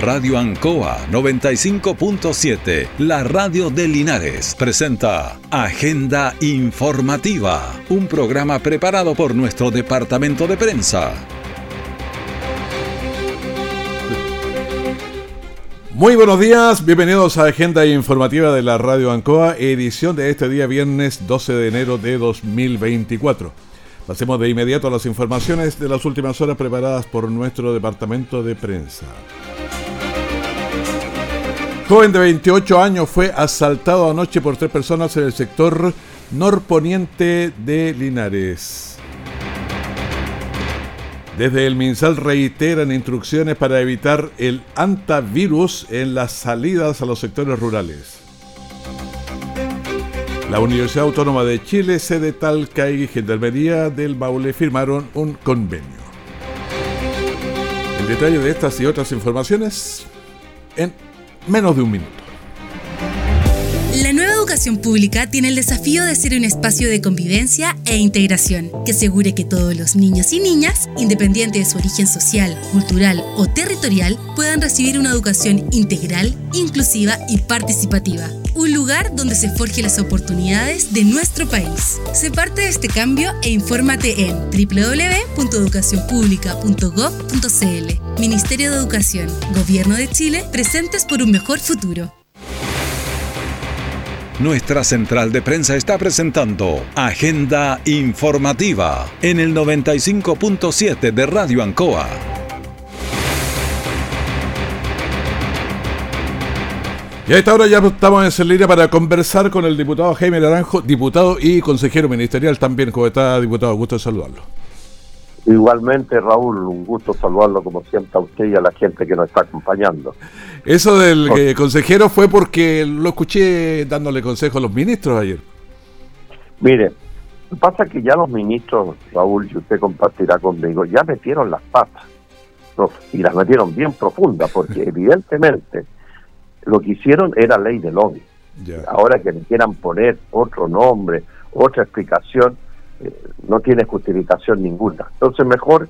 Radio Ancoa 95.7, la radio de Linares, presenta Agenda Informativa, un programa preparado por nuestro departamento de prensa. Muy buenos días, bienvenidos a Agenda Informativa de la Radio Ancoa, edición de este día viernes 12 de enero de 2024. Pasemos de inmediato a las informaciones de las últimas horas preparadas por nuestro departamento de prensa. Joven de 28 años fue asaltado anoche por tres personas en el sector norponiente de Linares. Desde el MinSal reiteran instrucciones para evitar el antivirus en las salidas a los sectores rurales. La Universidad Autónoma de Chile, sede Talca y Gendarmería del Baule firmaron un convenio. El detalle de estas y otras informaciones en menos de un minuto. La nueva educación pública tiene el desafío de ser un espacio de convivencia e integración que asegure que todos los niños y niñas, independiente de su origen social, cultural o territorial, puedan recibir una educación integral, inclusiva y participativa. Un lugar donde se forjen las oportunidades de nuestro país. Se parte de este cambio e infórmate en www.educacionpublica.gov.cl. Ministerio de Educación, Gobierno de Chile, presentes por un mejor futuro. Nuestra central de prensa está presentando Agenda Informativa en el 95.7 de Radio Ancoa. Y a esta hora ya estamos en línea para conversar con el diputado Jaime Naranjo, diputado y consejero ministerial también. ¿Cómo está, diputado? Gusto de saludarlo. Igualmente, Raúl, un gusto saludarlo como siempre a usted y a la gente que nos está acompañando. Eso del eh, consejero fue porque lo escuché dándole consejo a los ministros ayer. Mire, pasa que ya los ministros, Raúl, y usted compartirá conmigo, ya metieron las patas y las metieron bien profundas, porque evidentemente lo que hicieron era ley de lobby. Ahora que le quieran poner otro nombre, otra explicación, eh, no tiene justificación ninguna. Entonces mejor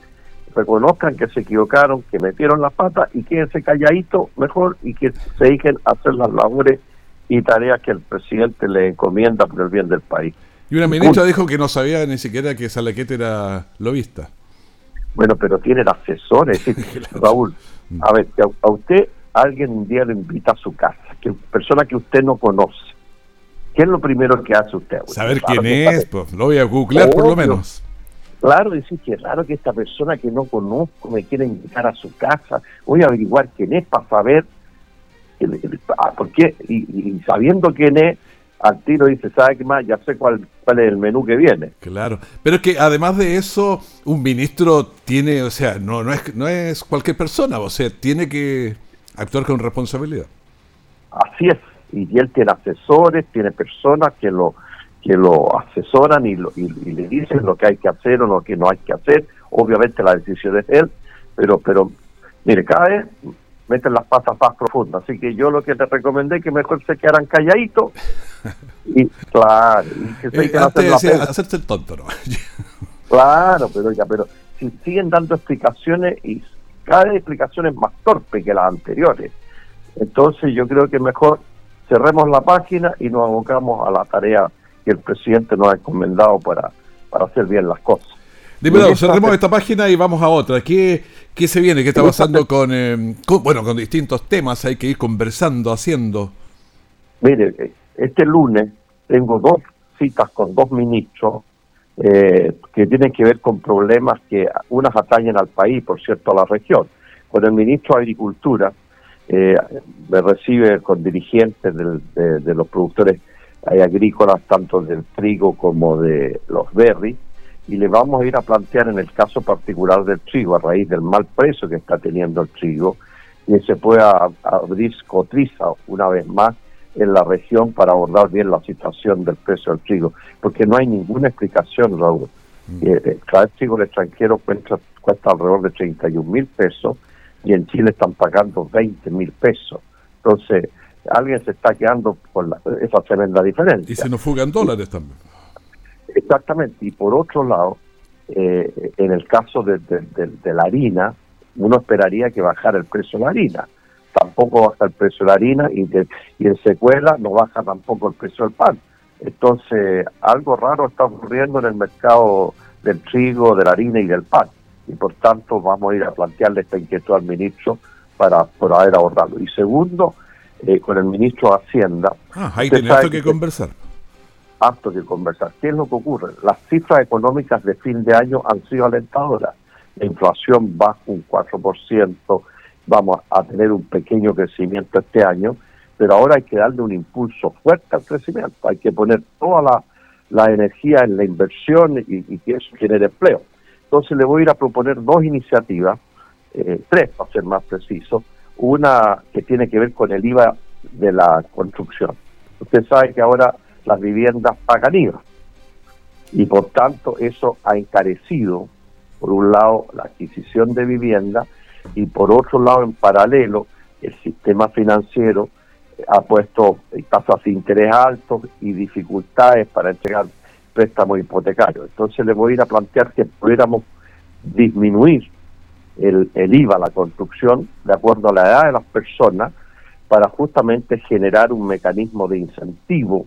reconozcan que se equivocaron, que metieron la pata y quédense calladito mejor y que se dejen hacer las labores y tareas que el presidente le encomienda por el bien del país. Y una ministra dijo que no sabía ni siquiera que Salaquete era lobista. Bueno, pero tienen asesores, Raúl. A ver, a, usted alguien un día le invita a su casa, que persona que usted no conoce ¿Qué es lo primero que hace usted? Saber quién es, pues, lo voy a googlear por lo menos. Claro, decir que raro que esta persona que no conozco me quiera invitar a su casa. Voy a averiguar quién es para saber ah, por qué. Y, sabiendo quién es, al tiro dice, ¿sabe qué más? Ya sé cuál, cuál es el menú que viene. Claro, pero es que además de eso, un ministro tiene, o sea, no, no, es, no es cualquier persona, o sea, tiene que actuar con responsabilidad. Así es y él tiene asesores, tiene personas que lo que lo asesoran y, le dicen lo que hay que hacer o lo que no hay que hacer. Obviamente la decisión es él, pero pero mire, cada vez meten las pasas más profundas. Así que yo lo que te recomendé que mejor se quedaran calladitos y claro, y que se eh, hacerse el tonto, ¿no? claro, pero ya, pero si siguen dando explicaciones y cada vez explicaciones más torpes que las anteriores. Entonces yo creo que mejor cerremos la página y nos abocamos a la tarea que el presidente nos ha encomendado para, para hacer bien las cosas. Diputado, cerremos esta página y vamos a otra. ¿Qué, qué se viene? ¿Qué está pasando con, eh, bueno, con distintos temas? Hay que ir conversando, haciendo. Mire, este lunes tengo dos citas con dos ministros eh, que tienen que ver con problemas que unas atañen al país, por cierto, a la región. Con el ministro de Agricultura, eh, me recibe con dirigentes de, los productores agrícolas, tanto del trigo como de los berries, y le vamos a ir a plantear en el caso particular del trigo, a raíz del mal precio que está teniendo el trigo, que se pueda abrir cotriza una vez más en la región para abordar bien la situación del precio del trigo, porque no hay ninguna explicación, Raúl. Mm. Eh, cada trigo del extranjero cuesta, cuesta alrededor de 31 mil pesos y en Chile están pagando 20 mil pesos. Entonces, alguien se está quedando con esa tremenda diferencia. Y se nos fugan dólares también. Exactamente. Y por otro lado, eh, en el caso de, la harina, uno esperaría que bajara el precio de la harina, tampoco baja el precio de la harina y, y en secuela no baja tampoco el precio del pan. Entonces, algo raro está ocurriendo en el mercado del trigo, de la harina y del pan. Y por tanto, vamos a ir a plantearle esta inquietud al ministro para poder abordarlo. Y segundo, eh, con el ministro de Hacienda. Ah, ahí tenemos que, conversar. Apto que conversar. ¿Qué es lo que ocurre? Las cifras económicas de fin de año han sido alentadoras. La inflación baja un 4%, vamos a tener un pequeño crecimiento este año, pero ahora hay que darle un impulso fuerte al crecimiento, hay que poner toda la, energía en la inversión y, que eso genere empleo. Entonces le voy a ir a proponer dos iniciativas, eh, tres para ser más preciso, una que tiene que ver con el IVA de la construcción. Usted sabe que ahora las viviendas pagan IVA y por tanto eso ha encarecido, por un lado, la adquisición de vivienda y por otro lado, en paralelo, el sistema financiero ha puesto tasas de interés altos y dificultades para entregar préstamos hipotecarios. Entonces le voy a ir a plantear que pudiéramos disminuir el, el IVA a la construcción de acuerdo a la edad de las personas para justamente generar un mecanismo de incentivo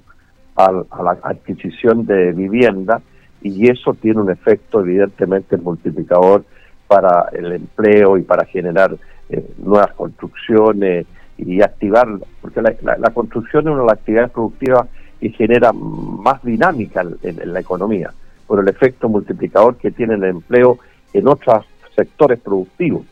a, la adquisición de vivienda y eso tiene un efecto evidentemente multiplicador para el empleo y para generar eh, nuevas construcciones y activar, porque la, construcción es una de las actividades productivas que genera más dinámica en, la economía, por el efecto multiplicador que tiene el empleo en otros sectores productivos.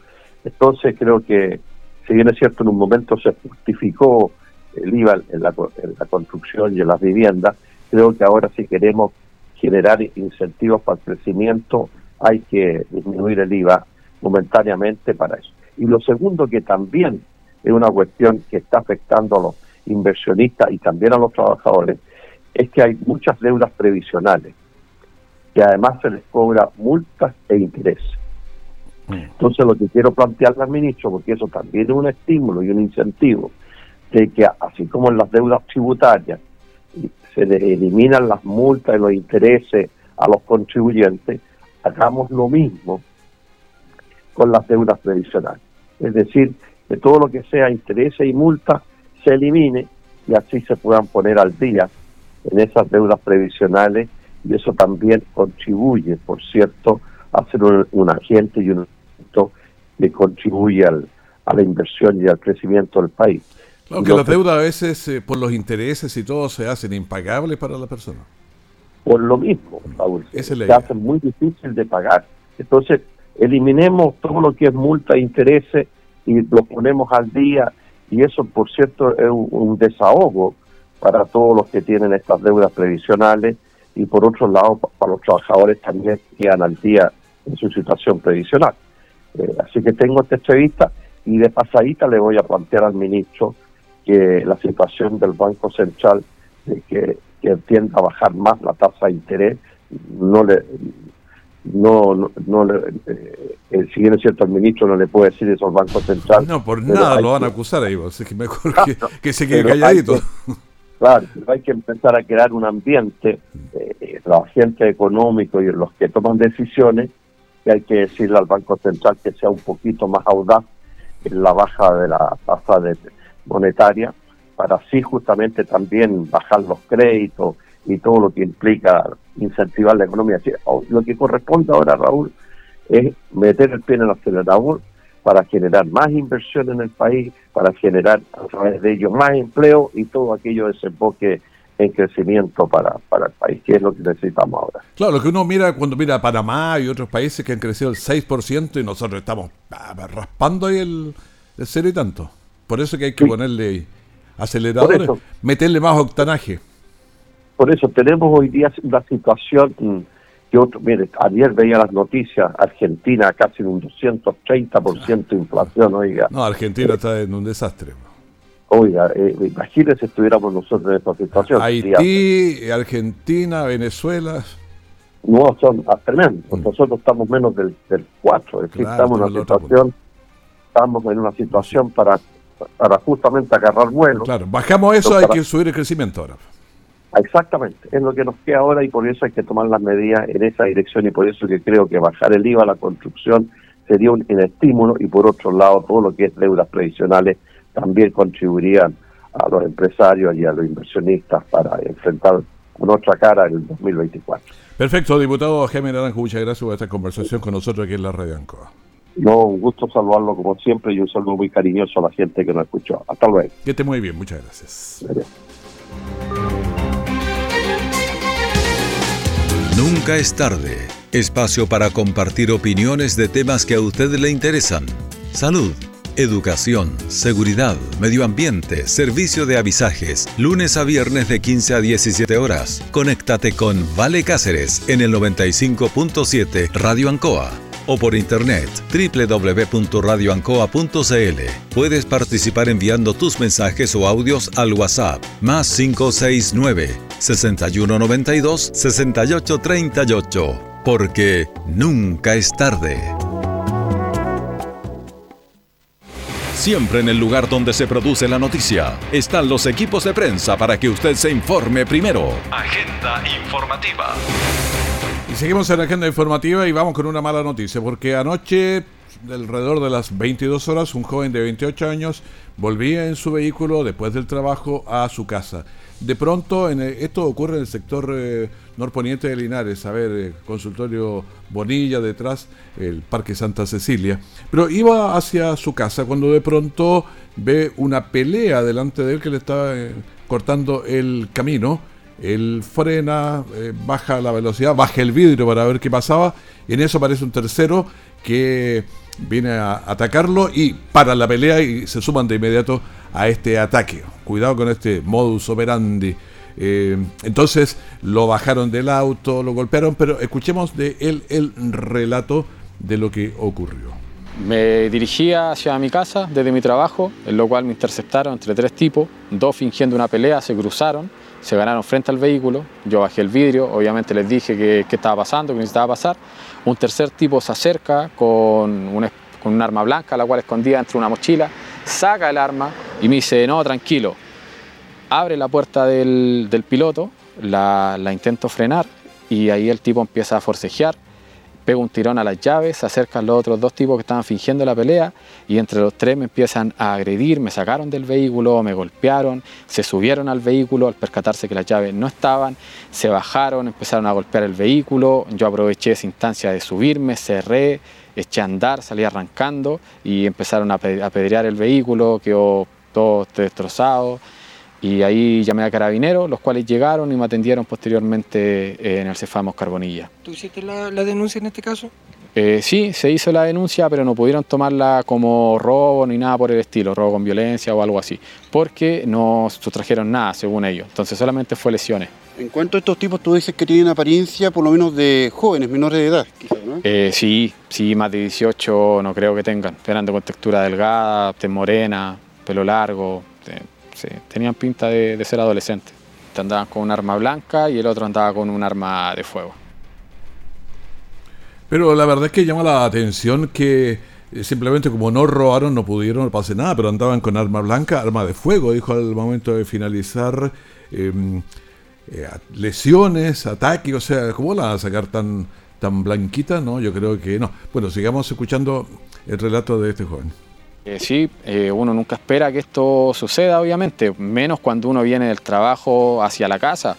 Entonces creo que, si bien es cierto, en un momento se justificó el IVA en la, en la construcción y en las viviendas, creo que ahora si queremos generar incentivos para el crecimiento hay que disminuir el IVA momentáneamente para eso. Y lo segundo que también es una cuestión que está afectando a los inversionistas y también a los trabajadores, es que hay muchas deudas previsionales que además se les cobra multas e intereses. Mm. Entonces lo que quiero plantearle al ministro, porque eso también es un estímulo y un incentivo, de que así como en las deudas tributarias se eliminan las multas y los intereses a los contribuyentes, hagamos lo mismo con las deudas previsionales. Es decir, que todo lo que sea interés y multa se elimine y así se puedan poner al día en esas deudas previsionales y eso también contribuye, por cierto, a ser un, agente y un que contribuye al, a la inversión y al crecimiento del país. Aunque las deudas a veces, eh, por los intereses y todo, se hacen impagables para la persona. Por lo mismo, Raúl, se hacen muy difícil de pagar. Entonces, eliminemos todo lo que es multa e intereses y lo ponemos al día. Y eso, por cierto, es un, desahogo para todos los que tienen estas deudas previsionales. Y por otro lado para los trabajadores también que quedan al día en su situación previsional. Eh, así que tengo esta entrevista y de pasadita le voy a plantear al ministro que la situación del Banco Central que, que tienda a bajar más la tasa de interés no le no, no, no eh, eh, si bien es cierto, el ministro no le puede decir eso al Banco Central. No, por nada lo van a acusar ahí, así que mejor que, se quede calladito. claro, pero hay que empezar a crear un ambiente, eh, los agentes económicos y los que toman decisiones, que hay que decirle al Banco Central que sea un poquito más audaz en la baja de la tasa de, monetaria, para así justamente también bajar los créditos y todo lo que implica incentivar la economía. Lo que corresponde ahora, Raúl, es meter el pie en el acelerador para generar más inversión en el país, para generar a través de ello más empleo y todo aquello desemboque en crecimiento para, para el país, que es lo que necesitamos ahora. Claro, lo que uno mira cuando mira a Panamá y otros países que han crecido el 6% y nosotros estamos ah, raspando ahí el, el cero y tanto. Por eso que hay que ponerle aceleradores, meterle más octanaje. Por eso tenemos hoy día una situación mm, que otro, mire, ayer veía las noticias, Argentina casi en un 230% de inflación, oiga. No, Argentina está en un desastre. Oiga, eh, imagínense si estuviéramos nosotros en esta situación. Haití, Argentina, Venezuela. No, son ah, tremendos. Mm. Nosotros estamos menos del, del 4, es decir, estamos en una situación, estamos en una situación para, para justamente agarrar vuelo. Claro, bajamos eso, hay que subir el crecimiento ahora. Exactamente, es lo que nos queda ahora y por eso hay que tomar las medidas en esa dirección y por eso que creo que bajar el IVA a la construcción sería un, estímulo y por otro lado todo lo que es deudas previsionales también contribuirían a los empresarios y a los inversionistas para enfrentar con otra cara el 2024. Perfecto, diputado Jaime Naranjo, muchas gracias por esta conversación con nosotros aquí en la Radio Ancoa. No, un gusto saludarlo como siempre y un saludo muy cariñoso a la gente que nos escuchó. Hasta luego. Que esté muy bien, muchas gracias. Nunca es tarde. Espacio para compartir opiniones de temas que a usted le interesan. Salud educación, seguridad, medio ambiente, servicio de avisajes, lunes a viernes de 15 a 17 horas. Conéctate con Vale Cáceres en el 95.7 Radio Ancoa o por internet www.radioancoa.cl. Puedes participar enviando tus mensajes o audios al WhatsApp más 569 6192 6838 porque nunca es tarde. Siempre en el lugar donde se produce la noticia están los equipos de prensa para que usted se informe primero. Agenda informativa. Y seguimos en la agenda informativa y vamos con una mala noticia, porque anoche, alrededor de las 22 horas, un joven de 28 años volvía en su vehículo después del trabajo a su casa. De pronto, en esto ocurre en el sector eh, norponiente de Linares, a ver, eh, consultorio Bonilla detrás, el Parque Santa Cecilia. Pero iba hacia su casa cuando de pronto ve una pelea delante de él que le estaba eh, cortando el camino. Él frena, baja la velocidad, baja el vidrio para ver qué pasaba. Y en eso aparece un tercero que viene a atacarlo y para la pelea y se suman de inmediato a este ataque. Cuidado con este modus operandi. Eh, entonces lo bajaron del auto, lo golpearon, pero escuchemos de él el relato de lo que ocurrió. Me dirigía hacia mi casa desde mi trabajo, en lo cual me interceptaron entre tres tipos, dos fingiendo una pelea, se cruzaron, se ganaron frente al vehículo, yo bajé el vidrio, obviamente les dije qué estaba pasando, que necesitaba pasar, un tercer tipo se acerca con un arma blanca, la cual escondía entre una mochila, saca el arma y me dice, no, tranquilo. Abre la puerta del, piloto, la, intento frenar y ahí el tipo empieza a forcejear, pega un tirón a las llaves, se acercan los otros dos tipos que estaban fingiendo la pelea y entre los tres me empiezan a agredir, me sacaron del vehículo, me golpearon, se subieron al vehículo al percatarse que las llaves no estaban, se bajaron, empezaron a golpear el vehículo, yo aproveché esa instancia de subirme, cerré, eché a andar, salí arrancando y empezaron a apedrear el vehículo, quedó todo destrozado. Y ahí llamé a carabineros, los cuales llegaron y me atendieron posteriormente eh, en el Cefamos Carbonilla. ¿Tú hiciste la, denuncia en este caso? Eh, sí, se hizo la denuncia, pero no pudieron tomarla como robo ni nada por el estilo, robo con violencia o algo así, porque no sustrajeron nada, según ellos. Entonces solamente fue lesiones. En cuanto a estos tipos, tú dices que tienen apariencia por lo menos de jóvenes, menores de edad, quizás, ¿no? Eh, sí, sí, más de 18 no creo que tengan. Eran de con textura delgada, de morena, pelo largo, sí, tenían pinta de, ser adolescentes. Andaban con un arma blanca y el otro andaba con un arma de fuego. Pero la verdad es que llama la atención que eh, simplemente como no robaron, no pudieron, no pase nada, pero andaban con arma blanca, arma de fuego, dijo al momento de finalizar. Em, eh, lesiones, ataques, o sea, ¿cómo la van a sacar tan, tan blanquita? No, yo creo que no. Bueno, sigamos escuchando el relato de este joven. Eh, sí, eh, uno nunca espera que esto suceda, obviamente, menos cuando uno viene del trabajo hacia la casa.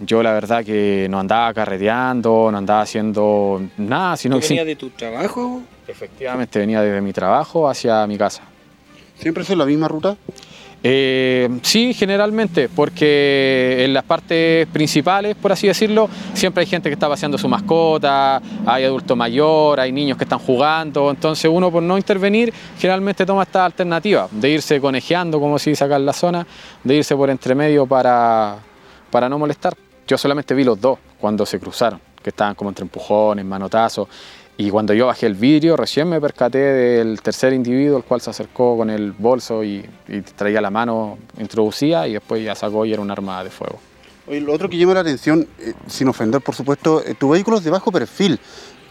Yo la verdad que no andaba carreteando, no andaba haciendo nada, sino que... ¿Venía de tu trabajo? Efectivamente, venía desde mi trabajo hacia mi casa. ¿Siempre es la misma ruta? Eh, sí, generalmente, porque en las partes principales, por así decirlo, siempre hay gente que está paseando su mascota, hay adulto mayor, hay niños que están jugando, entonces uno por no intervenir generalmente toma esta alternativa de irse conejeando, como si sacar la zona, de irse por entre medio para, para no molestar. Yo solamente vi los dos cuando se cruzaron, que estaban como entre empujones, manotazos. Y cuando yo bajé el vidrio, recién me percaté del tercer individuo, el cual se acercó con el bolso y, traía la mano introducida y después ya sacó y era un arma de fuego. Oye, lo otro que llama la atención, eh, sin ofender por supuesto, eh, tu vehículo es de bajo perfil.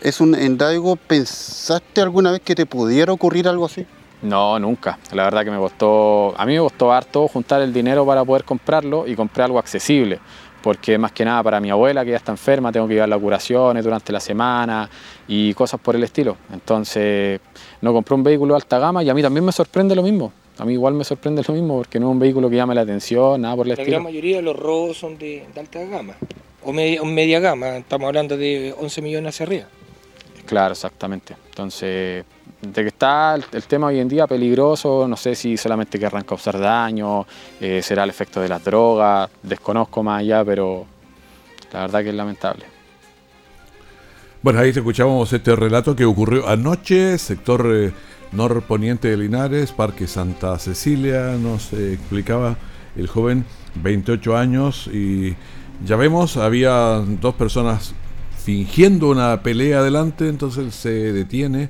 ¿Es un Endaigo? ¿Pensaste alguna vez que te pudiera ocurrir algo así? No, nunca. La verdad que me costó, a mí me costó harto juntar el dinero para poder comprarlo y comprar algo accesible porque más que nada para mi abuela que ya está enferma tengo que llevar las curaciones durante la semana y cosas por el estilo. Entonces no compré un vehículo de alta gama y a mí también me sorprende lo mismo. A mí igual me sorprende lo mismo porque no es un vehículo que llame la atención, nada por el La estilo. gran mayoría de los robos son de, de alta gama o media, o media gama, estamos hablando de 11 millones hacia arriba. Claro, exactamente. Entonces, de que está el, tema hoy en día peligroso, no sé si solamente querrán causar daño, eh, será el efecto de las drogas, desconozco más allá, pero la verdad que es lamentable. Bueno, ahí escuchábamos este relato que ocurrió anoche, sector eh, norponiente de Linares, Parque Santa Cecilia, nos eh, explicaba el joven, 28 años, y ya vemos, había dos personas fingiendo una pelea adelante, entonces se detiene.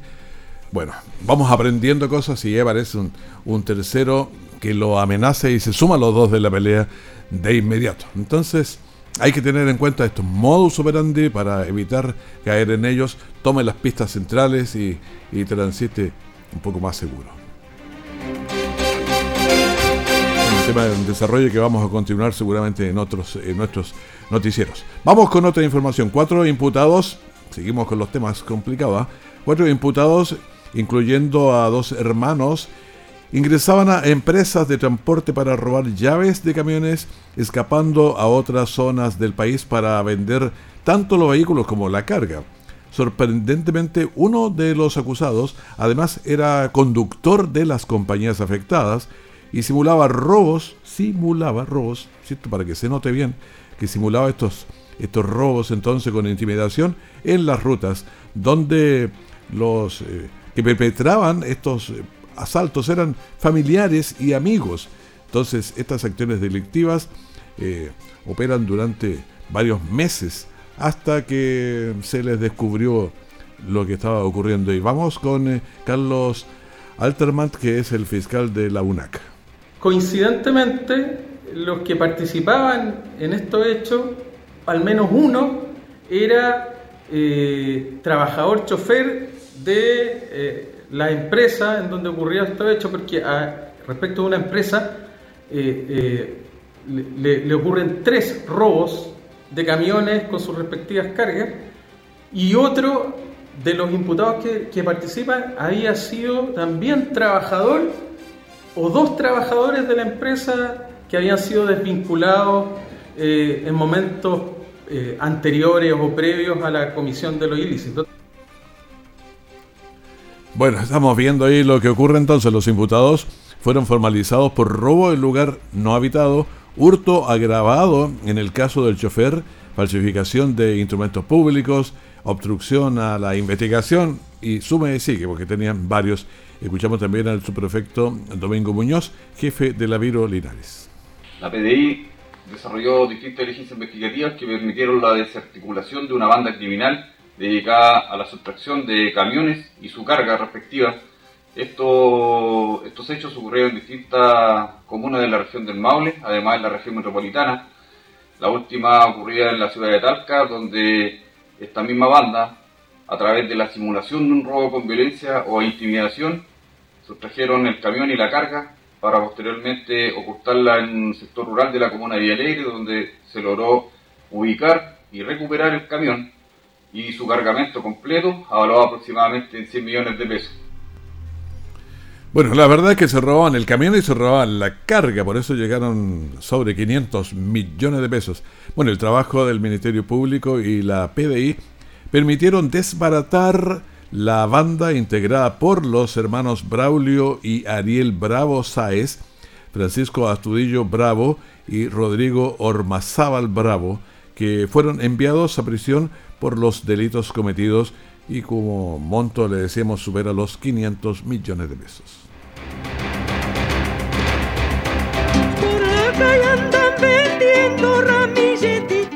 Bueno, vamos aprendiendo cosas y aparece un, un tercero que lo amenaza y se suma a los dos de la pelea de inmediato. Entonces, hay que tener en cuenta estos modus operandi para evitar caer en ellos. Tome las pistas centrales y, y transite un poco más seguro. Un tema de desarrollo que vamos a continuar seguramente en otros nuestros noticieros. Vamos con otra información. Cuatro imputados, seguimos con los temas complicados. ¿ah? Cuatro imputados, incluyendo a dos hermanos, ingresaban a empresas de transporte para robar llaves de camiones, escapando a otras zonas del país para vender tanto los vehículos como la carga. Sorprendentemente, uno de los acusados además era conductor de las compañías afectadas y simulaba robos, simulaba robos, ¿cierto? para que se note bien, que simulaba estos, estos robos entonces con intimidación en las rutas, donde los eh, que perpetraban estos eh, asaltos eran familiares y amigos. Entonces, estas acciones delictivas eh, operan durante varios meses hasta que se les descubrió lo que estaba ocurriendo. Y vamos con eh, Carlos Alterman, que es el fiscal de la UNAC. Coincidentemente, los que participaban en estos hechos, al menos uno, era trabajador chofer de eh, la empresa en donde ocurrió estos hechos, porque respecto de una empresa eh, eh, le, ocurren tres robos de camiones con sus respectivas cargas y otro de los imputados que, que participan había sido también trabajador o dos trabajadores de la empresa que habían sido desvinculados en momentos anteriores o previos a la comisión de los ilícitos. Bueno, estamos viendo ahí lo que ocurre entonces. Los imputados fueron formalizados por robo en lugar no habitado, hurto agravado en el caso del chofer, falsificación de instrumentos públicos, obstrucción a la investigación y sume y sigue, porque tenían varios. Escuchamos también al subprefecto Domingo Muñoz, jefe de la Viro Linares. La PDI desarrolló distintas diligencias investigativas que permitieron la desarticulación de una banda criminal dedicada a la sustracción de camiones y su carga respectiva. Esto, estos hechos ocurrieron en distintas comunas de la región del Maule, además en la región metropolitana. La última ocurría en la ciudad de Talca, donde esta misma banda, a través de la simulación de un robo con violencia o intimidación, sustrajeron el camión y la carga para posteriormente ocultarla en un sector rural de la comuna de Villalegre, donde se logró ubicar y recuperar el camión y su cargamento completo, avaluado aproximadamente en 100 millones de pesos. Bueno, la verdad es que se robaban el camión y se robaban la carga, por eso llegaron sobre 500 millones de pesos. Bueno, el trabajo del Ministerio Público y la PDI permitieron desbaratar la banda integrada por los hermanos Braulio y Ariel Bravo Sáez, Francisco Astudillo Bravo y Rodrigo Ormazábal Bravo, que fueron enviados a prisión por los delitos cometidos y como monto le decíamos supera los 500 millones de pesos.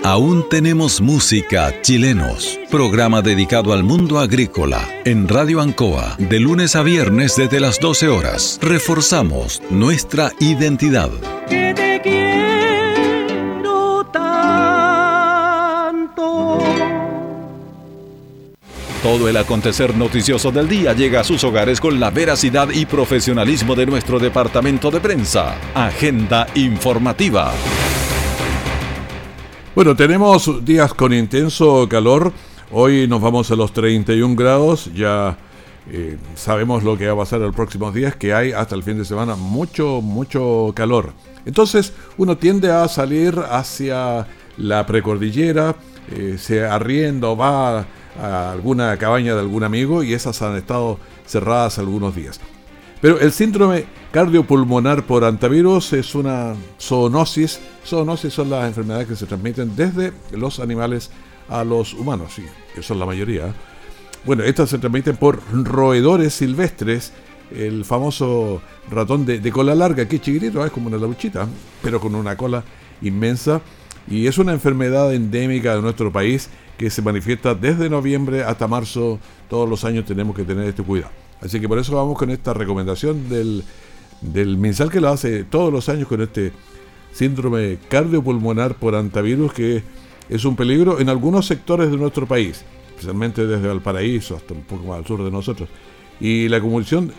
Aún tenemos música chilenos. Programa dedicado al mundo agrícola en Radio Ancoa de lunes a viernes desde las 12 horas. Reforzamos nuestra identidad. Que te Todo el acontecer noticioso del día llega a sus hogares con la veracidad y profesionalismo de nuestro departamento de prensa. Agenda informativa. Bueno, tenemos días con intenso calor. Hoy nos vamos a los 31 grados. Ya eh, sabemos lo que va a pasar en los próximos días, que hay hasta el fin de semana mucho, mucho calor. Entonces uno tiende a salir hacia la precordillera, eh, se arrienda o va a alguna cabaña de algún amigo y esas han estado cerradas algunos días. Pero el síndrome cardiopulmonar por antivirus es una zoonosis. Zoonosis son las enfermedades que se transmiten desde los animales a los humanos, y que son la mayoría. Bueno, estas se transmiten por roedores silvestres, el famoso ratón de, cola larga, que chiquitito, es como una lauchita, pero con una cola inmensa. Y es una enfermedad endémica de nuestro país que se manifiesta desde noviembre hasta marzo. Todos los años tenemos que tener este cuidado. Así que por eso vamos con esta recomendación del, del MinSal que lo hace todos los años con este síndrome cardiopulmonar por antivirus que es un peligro en algunos sectores de nuestro país especialmente desde Valparaíso hasta un poco más al sur de nosotros. Y la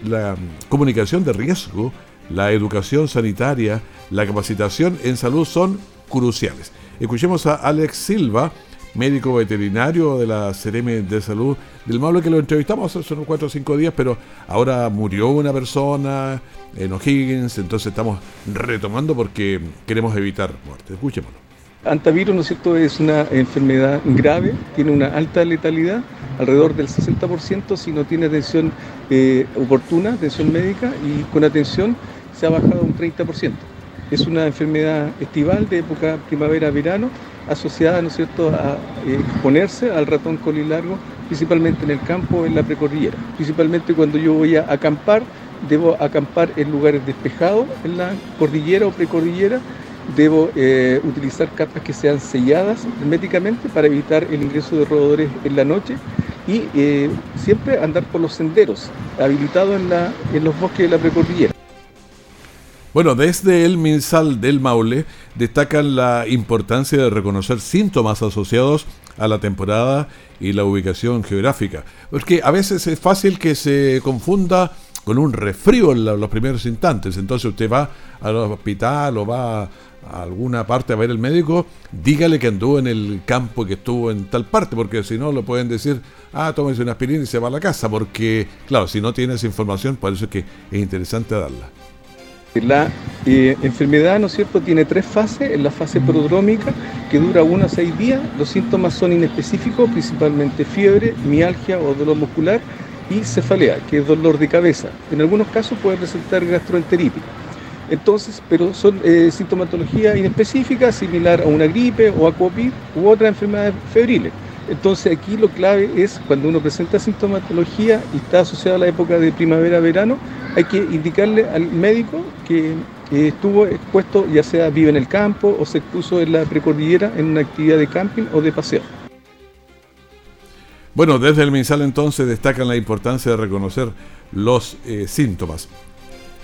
la comunicación de riesgo, la educación sanitaria, la capacitación en salud son cruciales. Escuchemos a Alex Silva, médico veterinario de la Cereme de Salud del Maule, que lo entrevistamos hace unos 4 o 5 días, pero ahora murió una persona en O'Higgins, entonces estamos retomando porque queremos evitar muerte. Escuchémoslo. Antivirus, ¿no es cierto?, es una enfermedad grave, tiene una alta letalidad, alrededor del 60% si no tiene atención eh, oportuna, atención médica, y con atención se ha bajado un 30%. Es una enfermedad estival de época primavera-verano, asociada, ¿no es cierto?, a eh, exponerse al ratón colilargo, principalmente en el campo, en la precordillera. Principalmente cuando yo voy a acampar, debo acampar en lugares despejados, en la cordillera o precordillera, debo eh, utilizar carpas que sean selladas herméticamente para evitar el ingreso de roedores en la noche y eh, siempre andar por los senderos habilitados en, la, en los bosques de la precordillera. Bueno, desde el MinSal del Maule destacan la importancia de reconocer síntomas asociados a la temporada y la ubicación geográfica, porque a veces es fácil que se confunda con un resfrío en los primeros instantes. Entonces usted va al hospital o va a alguna parte a ver el médico, dígale que anduvo en el campo, que estuvo en tal parte, porque si no, lo pueden decir, ah, tómese una aspirina y se va a la casa, porque, claro, si no tiene esa información, por eso es que es interesante darla. La eh, enfermedad, ¿no es cierto?, tiene tres fases. En la fase prodrómica, que dura uno a seis días, los síntomas son inespecíficos, principalmente fiebre, mialgia o dolor muscular y cefalea, que es dolor de cabeza. En algunos casos puede presentar gastroenteritis. Entonces, pero son eh, sintomatología inespecífica, similar a una gripe o a COVID u otras enfermedades febriles. Entonces aquí lo clave es cuando uno presenta sintomatología y está asociada a la época de primavera-verano, hay que indicarle al médico que, estuvo expuesto, ya sea vive en el campo o se expuso en la precordillera en una actividad de camping o de paseo. Bueno, desde el MinSal entonces destacan la importancia de reconocer los eh, síntomas.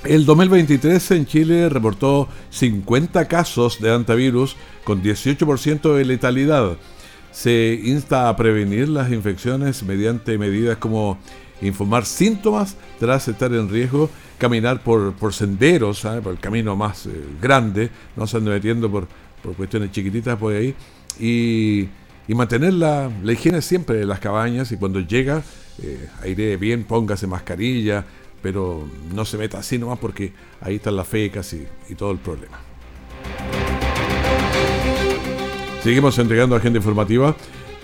El 2023 en Chile reportó 50 casos de antivirus con 18% de letalidad. Se insta a prevenir las infecciones mediante medidas como informar síntomas tras estar en riesgo, caminar por, senderos, por el camino más eh, grande, no se ande metiendo por, cuestiones chiquititas por ahí, y, mantener la, higiene siempre de las cabañas y cuando llega, eh, aire bien, póngase mascarilla, pero no se meta así nomás porque ahí están las fecas y, todo el problema. Seguimos entregando agenda informativa.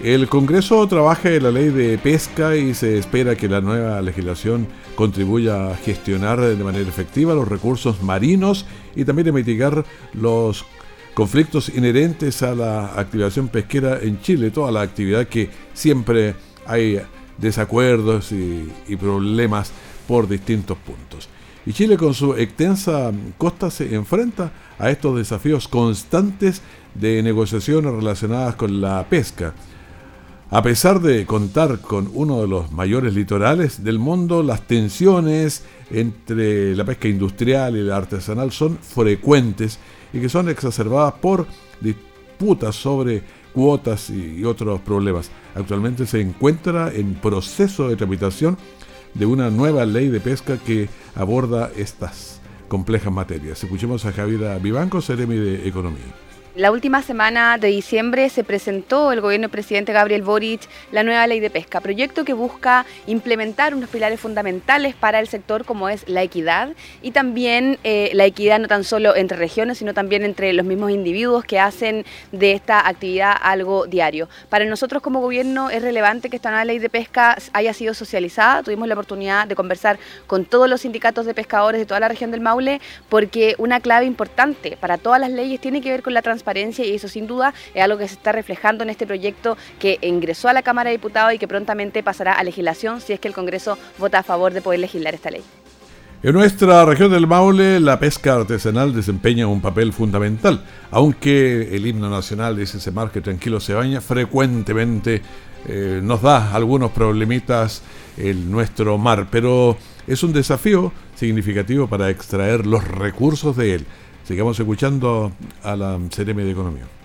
El Congreso trabaja en la ley de pesca y se espera que la nueva legislación contribuya a gestionar de manera efectiva los recursos marinos y también a mitigar los conflictos inherentes a la activación pesquera en Chile, toda la actividad que siempre hay desacuerdos y, y problemas por distintos puntos. Y Chile con su extensa costa se enfrenta a estos desafíos constantes de negociaciones relacionadas con la pesca. A pesar de contar con uno de los mayores litorales del mundo, las tensiones entre la pesca industrial y la artesanal son frecuentes y que son exacerbadas por disputas sobre cuotas y otros problemas. Actualmente se encuentra en proceso de tramitación de una nueva ley de pesca que aborda estas complejas materias. Escuchemos a Javier Vivanco, Seremi de Economía. La última semana de diciembre se presentó el gobierno del presidente Gabriel Boric la nueva ley de pesca, proyecto que busca implementar unos pilares fundamentales para el sector como es la equidad y también eh, la equidad no tan solo entre regiones, sino también entre los mismos individuos que hacen de esta actividad algo diario. Para nosotros como gobierno es relevante que esta nueva ley de pesca haya sido socializada. Tuvimos la oportunidad de conversar con todos los sindicatos de pescadores de toda la región del Maule porque una clave importante para todas las leyes tiene que ver con la transparencia y eso sin duda es algo que se está reflejando en este proyecto que ingresó a la Cámara de Diputados y que prontamente pasará a legislación si es que el Congreso vota a favor de poder legislar esta ley. En nuestra región del Maule, la pesca artesanal desempeña un papel fundamental, aunque el himno nacional dice ese mar que tranquilo se baña, frecuentemente eh, nos da algunos problemitas en nuestro mar, pero es un desafío significativo para extraer los recursos de él. Sigamos escuchando a la CRM de Economía.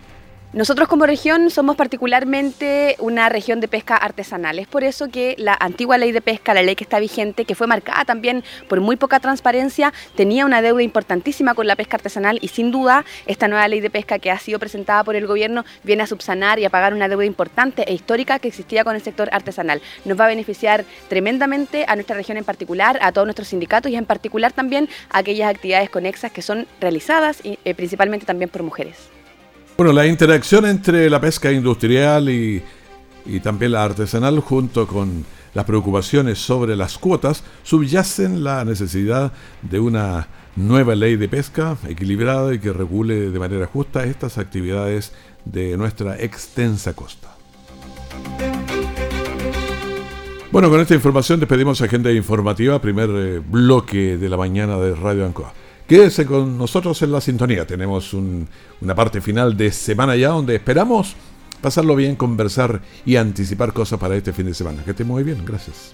Nosotros como región somos particularmente una región de pesca artesanal. Es por eso que la antigua ley de pesca, la ley que está vigente, que fue marcada también por muy poca transparencia, tenía una deuda importantísima con la pesca artesanal y sin duda esta nueva ley de pesca que ha sido presentada por el gobierno viene a subsanar y a pagar una deuda importante e histórica que existía con el sector artesanal. Nos va a beneficiar tremendamente a nuestra región en particular, a todos nuestros sindicatos y en particular también a aquellas actividades conexas que son realizadas y, eh, principalmente también por mujeres. Bueno, la interacción entre la pesca industrial y, también la artesanal, junto con las preocupaciones sobre las cuotas, subyacen la necesidad de una nueva ley de pesca equilibrada y que regule de manera justa estas actividades de nuestra extensa costa. Bueno, con esta información despedimos Agenda Informativa, primer eh, bloque de la mañana de Radio Ancoa. Quédese con nosotros en la sintonía. Tenemos una parte final de semana ya donde esperamos pasarlo bien, conversar y anticipar cosas para este fin de semana. Que esté muy bien. Gracias.